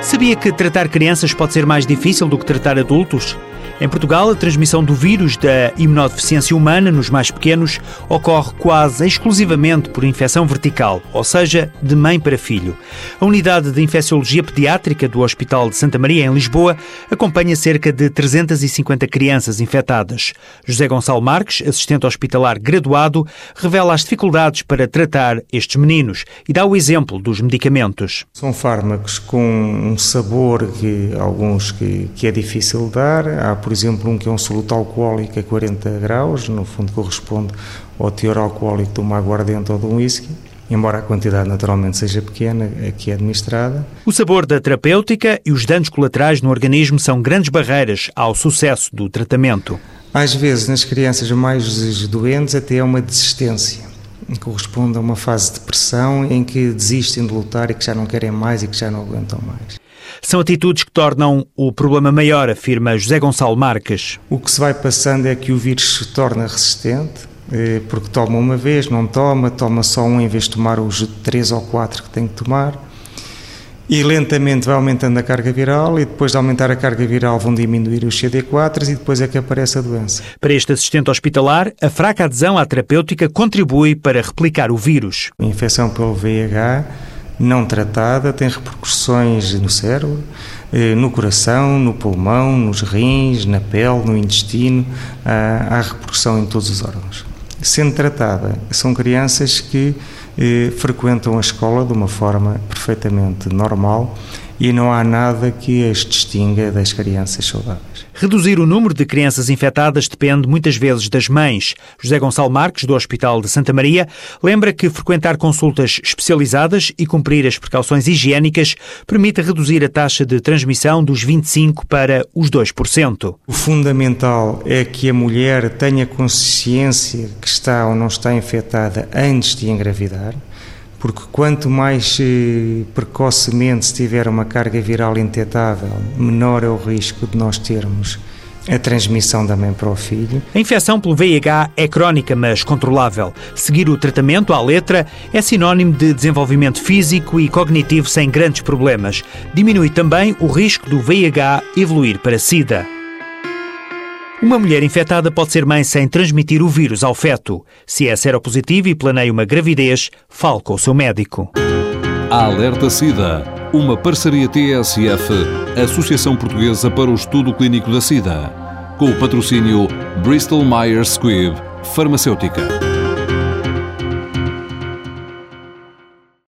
Sabia que tratar crianças pode ser mais difícil do que tratar adultos? Em Portugal, a transmissão do vírus da imunodeficiência humana nos mais pequenos ocorre quase exclusivamente por infecção vertical, ou seja, de mãe para filho. A unidade de infecciologia pediátrica do Hospital de Santa Maria, em Lisboa, acompanha cerca de 350 crianças infectadas. José Gonçalo Marques, assistente hospitalar graduado, revela as dificuldades para tratar estes meninos e dá o exemplo dos medicamentos. São fármacos com um sabor que alguns que, que é difícil dar. Há, por exemplo, um que é um soluto alcoólico a 40 graus, no fundo corresponde ao teor alcoólico de uma aguardente ou de um whisky embora a quantidade naturalmente seja pequena, que é administrada. O sabor da terapêutica e os danos colaterais no organismo são grandes barreiras ao sucesso do tratamento. Às vezes, nas crianças mais doentes, até é uma desistência. Corresponde a uma fase de depressão em que desistem de lutar e que já não querem mais e que já não aguentam mais. São atitudes que tornam o problema maior, afirma José Gonçalo Marques. O que se vai passando é que o vírus se torna resistente, eh, porque toma uma vez, não toma, toma só um em vez de tomar os três ou quatro que tem que tomar. E lentamente vai aumentando a carga viral e depois de aumentar a carga viral vão diminuir os CD4 e depois é que aparece a doença. Para este assistente hospitalar, a fraca adesão à terapêutica contribui para replicar o vírus. A infecção pelo VIH não tratada tem repercussões no cérebro, eh, no coração, no pulmão, nos rins, na pele, no intestino, há repercussão em todos os órgãos. Sendo tratada, são crianças que eh, frequentam a escola de uma forma perfeitamente normal e não há nada que as distinga das crianças saudáveis. Reduzir o número de crianças infectadas depende muitas vezes das mães. José Gonçalo Marques, do Hospital de Santa Maria, lembra que frequentar consultas especializadas e cumprir as precauções higiênicas permite reduzir a taxa de transmissão dos 25% para os 2%. O fundamental é que a mulher tenha consciência que está ou não está infectada antes de engravidar porque quanto mais eh, precocemente se tiver uma carga viral indetetável, menor é o risco de nós termos a transmissão da mãe para o filho. A infecção pelo VIH é crónica, mas controlável. Seguir o tratamento à letra é sinónimo de desenvolvimento físico e cognitivo sem grandes problemas. Diminui também o risco do VIH evoluir para SIDA. Uma mulher infectada pode ser mãe sem transmitir o vírus ao feto. Se é seropositivo e planeia uma gravidez, fale com o seu médico. Alerta SIDA, uma parceria TSF, Associação Portuguesa para o Estudo Clínico da SIDA, com o patrocínio Bristol Myers Squibb, Farmacêutica.